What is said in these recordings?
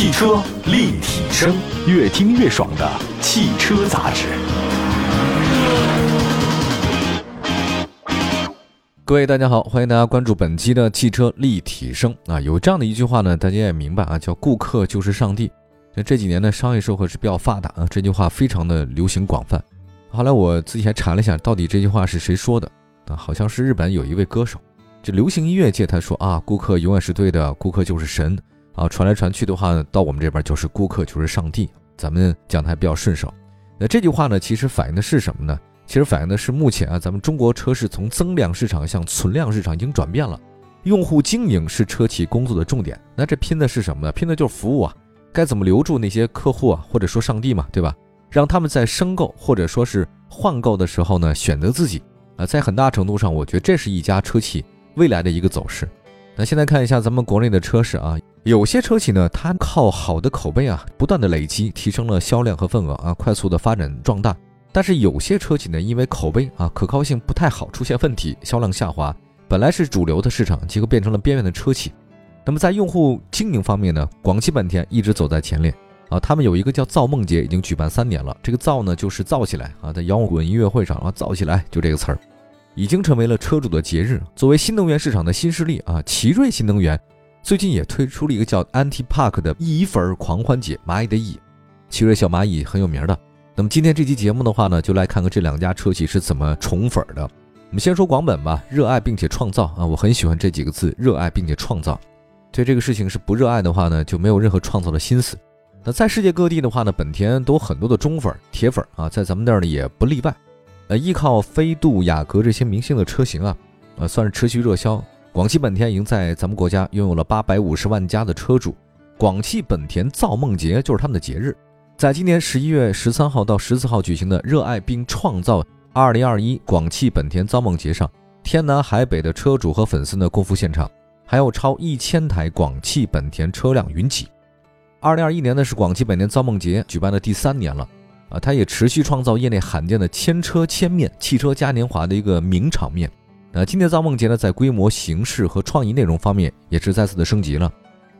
汽车立体声，越听越爽的汽车杂志。各位大家好，欢迎大家关注本期的汽车立体声啊。有这样的一句话呢，大家也明白啊，叫顾客就是上帝。那这几年呢，商业社会是比较发达啊，这句话非常的流行广泛。后来我自己还查了一下，到底这句话是谁说的啊？好像是日本有一位歌手，这流行音乐界他说啊，顾客永远是对的，顾客就是神啊。传来传去的话呢，到我们这边就是顾客就是上帝，咱们讲的还比较顺手。那这句话呢，其实反映的是什么呢？其实反映的是目前啊，咱们中国车市从增量市场向存量市场已经转变了，用户经营是车企工作的重点。那这拼的是什么呢？拼的就是服务啊！该怎么留住那些客户啊，或者说上帝嘛，对吧？让他们在申购或者说是换购的时候呢，选择自己啊，在很大程度上，我觉得这是一家车企未来的一个走势。那现在看一下咱们国内的车市啊，有些车企呢，它靠好的口碑啊，不断的累积，提升了销量和份额啊，快速的发展壮大。但是有些车企呢，因为口碑啊可靠性不太好，出现问题，销量下滑。本来是主流的市场，结果变成了边缘的车企。那么在用户经营方面呢，广汽本田一直走在前列啊。他们有一个叫造梦节，已经举办三年了。这个造呢，就是造起来啊，在摇滚音乐会上啊，造起来就这个词儿，已经成为了车主的节日。作为新能源市场的新势力啊，奇瑞新能源最近也推出了一个叫 Anti Park 的蚁粉狂欢节，蚂蚁的蚁，奇瑞小蚂蚁很有名的。那么今天这期节目的话呢，就来看看这两家车企是怎么宠粉的。我们先说广本吧，热爱并且创造啊，我很喜欢这几个字，热爱并且创造。对这个事情是不热爱的话呢，就没有任何创造的心思。那在世界各地的话呢，本田都很多的忠粉、铁粉啊，在咱们那儿呢也不例外。呃，依靠飞度、雅阁这些明星的车型啊，呃，算是持续热销。广汽本田已经在咱们国家拥有了八百五十万家的车主。广汽本田造梦节就是他们的节日。在今年十一月十三号到十四号举行的“热爱并创造二零二一广汽本田造梦节”上，天南海北的车主和粉丝呢共赴现场，还有超一千台广汽本田车辆云集。二零二一年呢是广汽本田造梦节举办的第三年了，啊，它也持续创造业内罕见的千车千面、汽车嘉年华的一个名场面。那今年造梦节呢，在规模、形式和创意内容方面也是再次的升级了，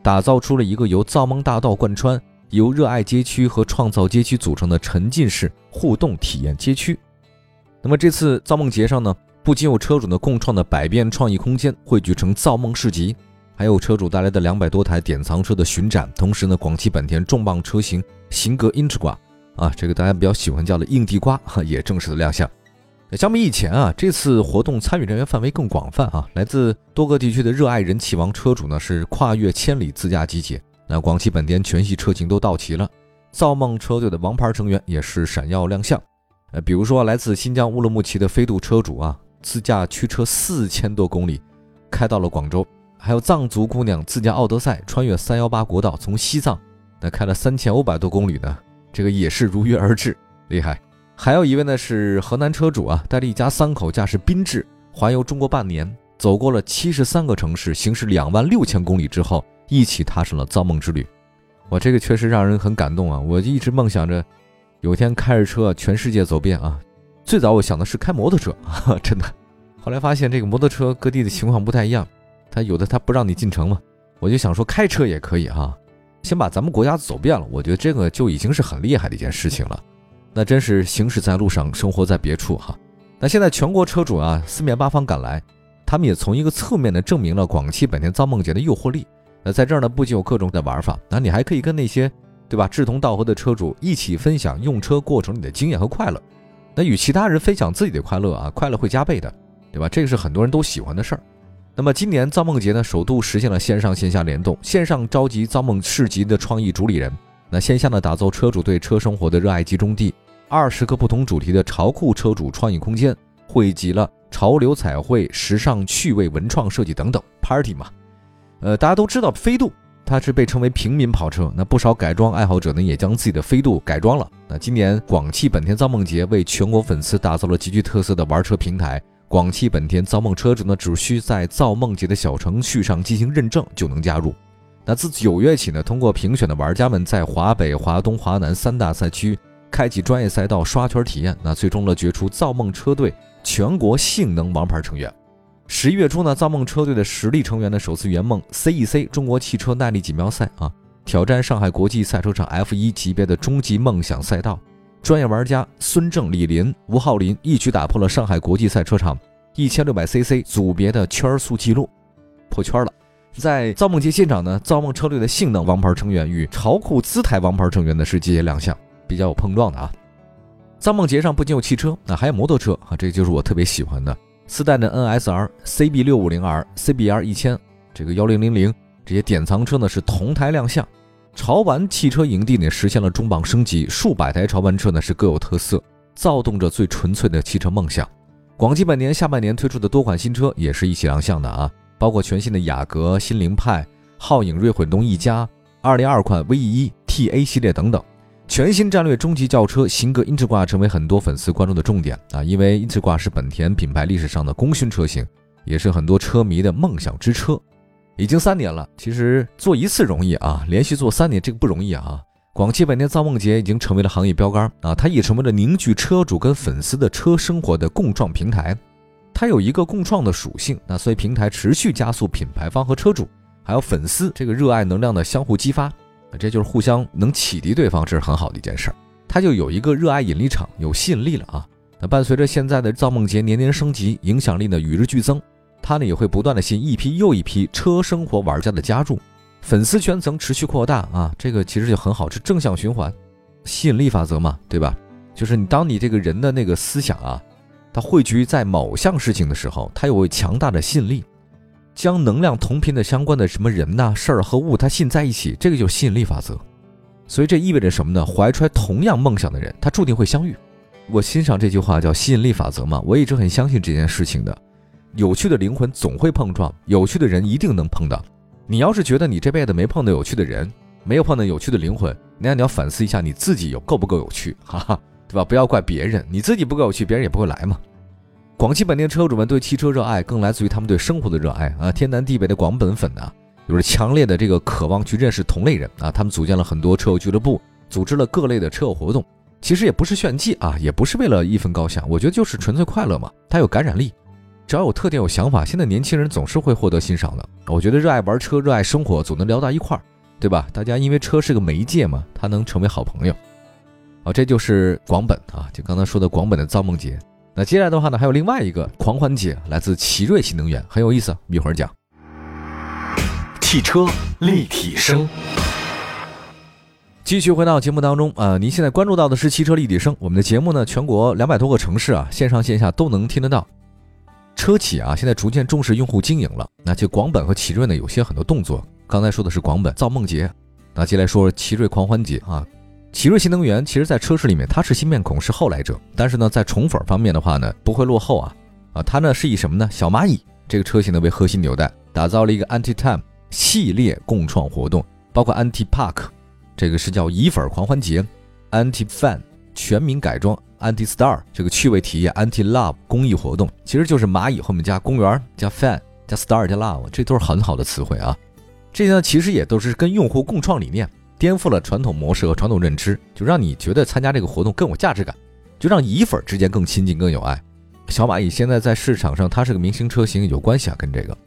打造出了一个由造梦大道贯穿。由热爱街区和创造街区组成的沉浸式互动体验街区。那么这次造梦节上呢，不仅有车主的共创的百变创意空间汇聚成造梦市集，还有车主带来的两百多台典藏车的巡展。同时呢，广汽本田重磅车型型格 Integra 啊，这个大家比较喜欢叫的硬地瓜哈，也正式的亮相。相比以前啊，这次活动参与人员范围更广泛啊，来自多个地区的热爱人气王车主呢，是跨越千里自驾集结。那广汽本田全系车型都到齐了，造梦车队的王牌成员也是闪耀亮相。呃，比如说来自新疆乌鲁木齐的飞度车主啊，自驾驱车四千多公里，开到了广州；还有藏族姑娘自驾奥德赛，穿越三幺八国道，从西藏那开了三千五百多公里呢，这个也是如约而至，厉害。还有一位呢是河南车主啊，带着一家三口驾驶缤智环游中国半年，走过了七十三个城市，行驶两万六千公里之后。一起踏上了造梦之旅，我这个确实让人很感动啊！我一直梦想着有一天开着车全世界走遍啊。最早我想的是开摩托车，真的。后来发现这个摩托车各地的情况不太一样，他有的他不让你进城嘛。我就想说开车也可以哈，先把咱们国家走遍了，我觉得这个就已经是很厉害的一件事情了。那真是行驶在路上，生活在别处哈。那现在全国车主啊四面八方赶来，他们也从一个侧面的证明了广汽本田造梦节的诱惑力。那在这儿呢，不仅有各种的玩法，那你还可以跟那些，对吧，志同道合的车主一起分享用车过程里的经验和快乐。那与其他人分享自己的快乐啊，快乐会加倍的，对吧？这个是很多人都喜欢的事儿。那么今年造梦节呢，首度实现了线上线下联动，线上召集造梦市集的创意主理人，那线下呢，打造车主对车生活的热爱集中地，二十个不同主题的潮酷车主创意空间，汇集了潮流彩绘、时尚趣味、文创设计等等，party 嘛。呃，大家都知道飞度，它是被称为平民跑车。那不少改装爱好者呢，也将自己的飞度改装了。那今年广汽本田造梦节为全国粉丝打造了极具特色的玩车平台。广汽本田造梦车主呢，只需在造梦节的小程序上进行认证就能加入。那自九月起呢，通过评选的玩家们在华北、华东、华南三大赛区开启专业赛道刷圈体验，那最终呢，决出造梦车队全国性能王牌成员。十一月初呢，造梦车队的实力成员呢首次圆梦 CEC 中国汽车耐力锦标赛啊，挑战上海国际赛车场 F1 级别的终极梦想赛道。专业玩家孙正、李林、吴浩林一举打破了上海国际赛车场一千六百 cc 组别的圈速记录，破圈了。在造梦节现场呢，造梦车队的性能王牌成员与潮酷姿态王牌成员呢是节节亮相，比较有碰撞的啊。造梦节上不仅有汽车，那还有摩托车啊，这就是我特别喜欢的四代的 NSR、CB 六五零 R、CBR 一千，这个幺零零零这些典藏车呢是同台亮相。潮玩汽车营地呢实现了重磅升级，数百台潮玩车呢是各有特色，躁动着最纯粹的汽车梦想。广汽本田下半年推出的多款新车也是一起亮相的啊，包括全新的雅阁、新凌派、皓影锐混动 E 加、二零二款 V 一 TA 系列等等。全新战略中级轿车型格英智挂成为很多粉丝关注的重点啊，因为英智挂是本田品牌历史上的功勋车型，也是很多车迷的梦想之车。已经三年了，其实做一次容易啊，连续做三年这个不容易啊。广汽本田造梦节已经成为了行业标杆啊，它也成为了凝聚车主跟粉丝的车生活的共创平台。它有一个共创的属性，那所以平台持续加速品牌方和车主还有粉丝这个热爱能量的相互激发，这就是互相能启迪对方，这是很好的一件事儿。它就有一个热爱引力场，有吸引力了啊。那伴随着现在的造梦节年年升级，影响力呢与日俱增。它呢也会不断的吸引一批又一批车生活玩家的加入，粉丝圈层持续扩大啊，这个其实就很好，是正向循环，吸引力法则嘛，对吧？就是你当你这个人的那个思想啊，它汇聚在某项事情的时候，它有强大的吸引力，将能量同频的相关的什么人呐、事儿和物，它吸引在一起，这个就是吸引力法则。所以这意味着什么呢？怀揣同样梦想的人，他注定会相遇。我欣赏这句话叫吸引力法则嘛，我一直很相信这件事情的。有趣的灵魂总会碰撞，有趣的人一定能碰到。你要是觉得你这辈子没碰到有趣的人，没有碰到有趣的灵魂，那你要反思一下你自己有够不够有趣，哈哈，对吧？不要怪别人，你自己不够有趣，别人也不会来嘛。广汽本田车主们对汽车热爱，更来自于他们对生活的热爱啊！天南地北的广本粉呢，有着强烈的这个渴望去认识同类人啊！他们组建了很多车友俱乐部，组织了各类的车友活动，其实也不是炫技啊，也不是为了一分高下，我觉得就是纯粹快乐嘛，它有感染力。只要有特点、有想法，现在年轻人总是会获得欣赏的。我觉得热爱玩车、热爱生活，总能聊到一块儿，对吧？大家因为车是个媒介嘛，它能成为好朋友。好，这就是广本啊，就刚才说的广本的造梦节。那接下来的话呢，还有另外一个狂欢节，来自奇瑞新能源，很有意思，一会儿讲。汽车立体声，继续回到节目当中啊，您现在关注到的是汽车立体声，我们的节目呢，全国两百多个城市啊，线上线下都能听得到。车企啊，现在逐渐重视用户经营了。那就广本和奇瑞呢，有些很多动作。刚才说的是广本造梦节，那接下来说奇瑞狂欢节啊。奇瑞新能源其实，在车市里面它是新面孔，是后来者。但是呢，在宠粉方面的话呢，不会落后啊。啊，它呢是以什么呢？小蚂蚁这个车型呢为核心纽带，打造了一个 Anti Time 系列共创活动，包括 Anti Park，这个是叫蚁粉狂欢节，Anti Fan 全民改装。Anti Star 这个趣味体验，Anti Love 公益活动，其实就是蚂蚁后面加公园加 Fan 加 Star 加 Love，这都是很好的词汇啊。这些呢，其实也都是跟用户共创理念，颠覆了传统模式和传统认知，就让你觉得参加这个活动更有价值感，就让乙粉之间更亲近、更有爱。小蚂蚁现在在市场上，它是个明星车型，有关系啊，跟这个。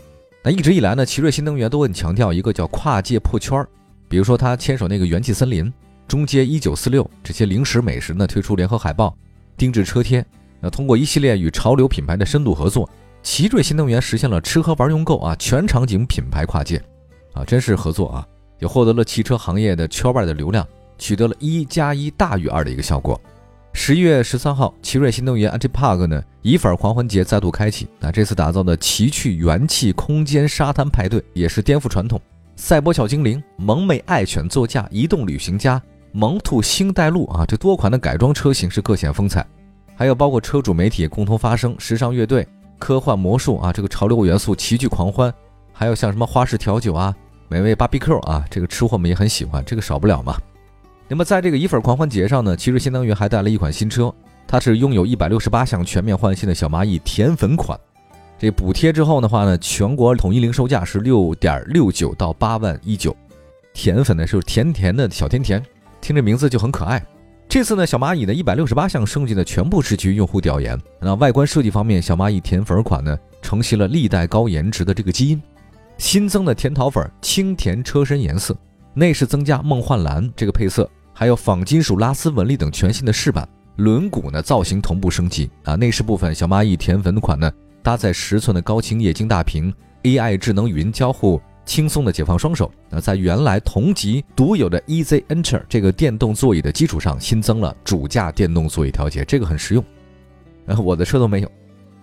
那一直以来呢，奇瑞新能源都很强调一个叫跨界破圈儿，比如说他牵手那个元气森林、中街一九四六这些零食美食呢，推出联合海报。定制车贴，那通过一系列与潮流品牌的深度合作，奇瑞新能源实现了吃喝玩用购啊全场景品牌跨界，啊真是合作啊，也获得了汽车行业的圈外的流量，取得了一加一大于二的一个效果。十一月十三号，奇瑞新能源 Anti Park 呢，以粉狂欢节再度开启，那这次打造的奇趣元气空间沙滩派对也是颠覆传统，赛博小精灵、萌妹爱犬座驾、移动旅行家。萌兔星带路啊，这多款的改装车型是各显风采，还有包括车主媒体共同发声，时尚乐队、科幻魔术啊，这个潮流元素齐聚狂欢，还有像什么花式调酒啊、美味 BBQ 啊，这个吃货们也很喜欢，这个少不了嘛。那么在这个乙粉狂欢节上呢，其实新能源还带了一款新车，它是拥有一百六十八项全面换新的小蚂蚁甜粉款，这补贴之后的话呢，全国统一零售价是六点六九到八万一九，甜粉呢是甜甜的小甜甜。听这名字就很可爱。这次呢，小蚂蚁的一百六十八项升级呢，全部是基于用户调研。那外观设计方面，小蚂蚁甜粉款呢，承袭了历代高颜值的这个基因，新增的甜桃粉清甜车身颜色，内饰增加梦幻蓝这个配色，还有仿金属拉丝纹理等全新的饰板，轮毂呢造型同步升级啊。内饰部分，小蚂蚁甜粉款呢搭载十寸的高清液晶大屏，AI 智能语音交互。轻松的解放双手。那在原来同级独有的 Easy Enter 这个电动座椅的基础上，新增了主驾电动座椅调节，这个很实用。然后我的车都没有。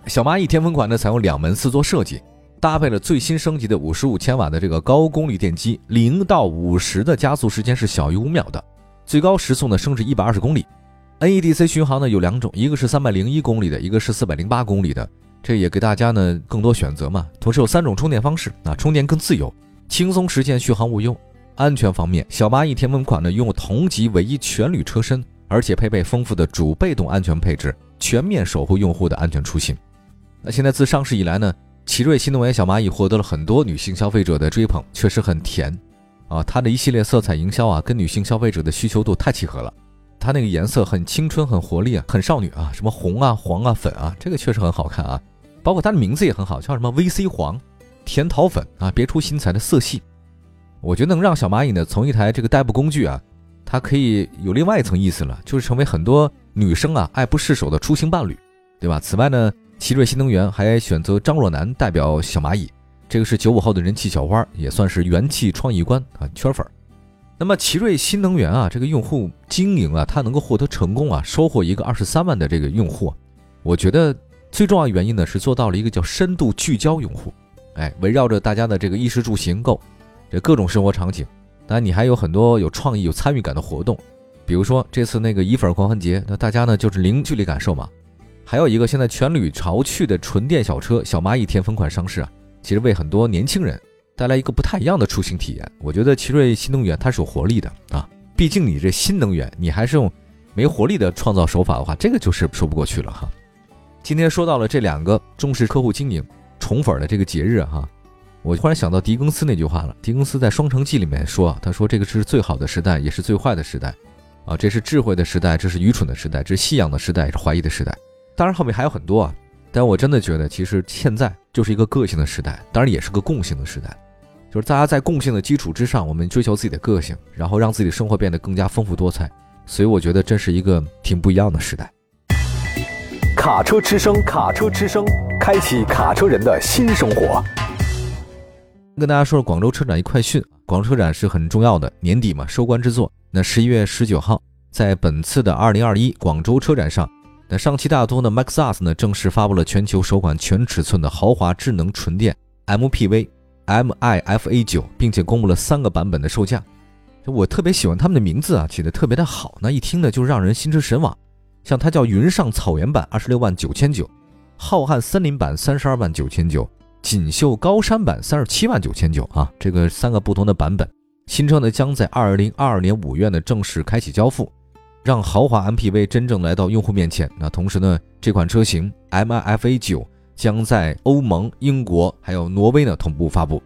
小蚂蚁甜粉款呢，采用两门四座设计，搭配了最新升级的五十五千瓦的这个高功率电机，零到五十的加速时间是小于五秒的，最高时速呢升至一百二十公里。NEDC 巡航呢有两种，一个是三百零一公里的，一个是四百零八公里的。这也给大家呢更多选择嘛，同时有三种充电方式啊，充电更自由，轻松实现续航无忧。安全方面，小蚂蚁甜粉款呢拥有同级唯一全铝车身，而且配备丰富的主被动安全配置，全面守护用户的安全出行。那现在自上市以来呢，奇瑞新能源小蚂蚁获得了很多女性消费者的追捧，确实很甜啊。它的一系列色彩营销啊，跟女性消费者的需求度太契合了。它那个颜色很青春、很活力啊，很少女啊，什么红啊、黄啊、粉啊，这个确实很好看啊。包括它的名字也很好，叫什么 VC 黄、甜桃粉啊，别出心裁的色系。我觉得能让小蚂蚁呢从一台这个代步工具啊，它可以有另外一层意思了，就是成为很多女生啊爱不释手的出行伴侣，对吧？此外呢，奇瑞新能源还选择张若楠代表小蚂蚁，这个是九五后的人气小花，也算是元气创意官啊，圈粉。那么奇瑞新能源啊，这个用户经营啊，它能够获得成功啊，收获一个二十三万的这个用户，我觉得。最重要原因呢，是做到了一个叫深度聚焦用户，哎，围绕着大家的这个衣食住行购，这各种生活场景。当然，你还有很多有创意、有参与感的活动，比如说这次那个乙粉狂欢节，那大家呢就是零距离感受嘛。还有一个现在全铝潮趣的纯电小车小蚂蚁甜粉款上市啊，其实为很多年轻人带来一个不太一样的出行体验。我觉得奇瑞新能源它是有活力的啊，毕竟你这新能源，你还是用没活力的创造手法的话，这个就是说不过去了哈。今天说到了这两个重视客户经营、宠粉的这个节日哈，我忽然想到狄更斯那句话了。狄更斯在《双城记》里面说：“他说这个是最好的时代，也是最坏的时代，啊，这是智慧的时代，这是愚蠢的时代，这是信仰的时代，也是怀疑的时代。当然后面还有很多啊，但我真的觉得其实现在就是一个个性的时代，当然也是个共性的时代，就是大家在共性的基础之上，我们追求自己的个性，然后让自己的生活变得更加丰富多彩。所以我觉得这是一个挺不一样的时代。”卡车之声，卡车之声，开启卡车人的新生活。跟大家说说广州车展一快讯，广州车展是很重要的年底嘛，收官之作。那十一月十九号，在本次的二零二一广州车展上，那上汽大通的 MAXUS 呢正式发布了全球首款全尺寸的豪华智能纯电 MPV MIFA 九，并且公布了三个版本的售价。我特别喜欢他们的名字啊，起的特别的好，那一听呢就让人心驰神往。像它叫云上草原版二十六万九千九，浩瀚森林版三十二万九千九，锦绣高山版三十七万九千九啊，这个三个不同的版本，新车呢将在二零二二年五月呢正式开启交付，让豪华 MPV 真正来到用户面前。那同时呢，这款车型 MIFA 九将在欧盟、英国还有挪威呢同步发布。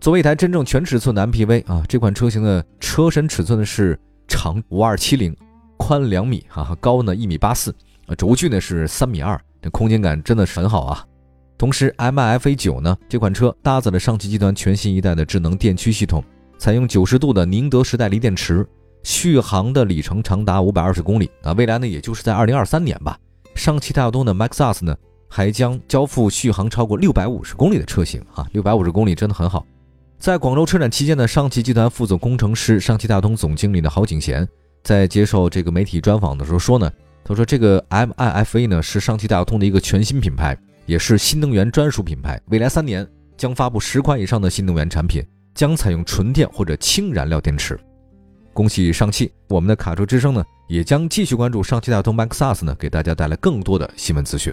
作为一台真正全尺寸的 MPV 啊，这款车型的车身尺寸呢是长五二七零。宽两米哈，高呢一米八四，轴距呢是三米二，这空间感真的是很好啊。同时，MIFA 九呢这款车搭载了上汽集团全新一代的智能电驱系统，采用九十度的宁德时代锂电池，续航的里程长达五百二十公里啊。未来呢，也就是在二零二三年吧，上汽大通的 MAXUS 呢还将交付续航超过六百五十公里的车型啊，六百五十公里真的很好。在广州车展期间呢，上汽集团副总工程师、上汽大通总经理的郝景贤。在接受这个媒体专访的时候说呢，他说这个 MIFA 呢是上汽大通的一个全新品牌，也是新能源专属品牌。未来三年将发布十款以上的新能源产品，将采用纯电或者氢燃料电池。恭喜上汽！我们的卡车之声呢也将继续关注上汽大通 MAXUS 呢，给大家带来更多的新闻资讯。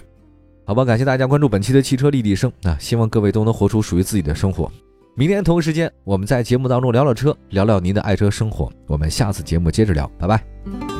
好吧，感谢大家关注本期的汽车立体声啊，希望各位都能活出属于自己的生活。明天同一时间，我们在节目当中聊聊车，聊聊您的爱车生活。我们下次节目接着聊，拜拜。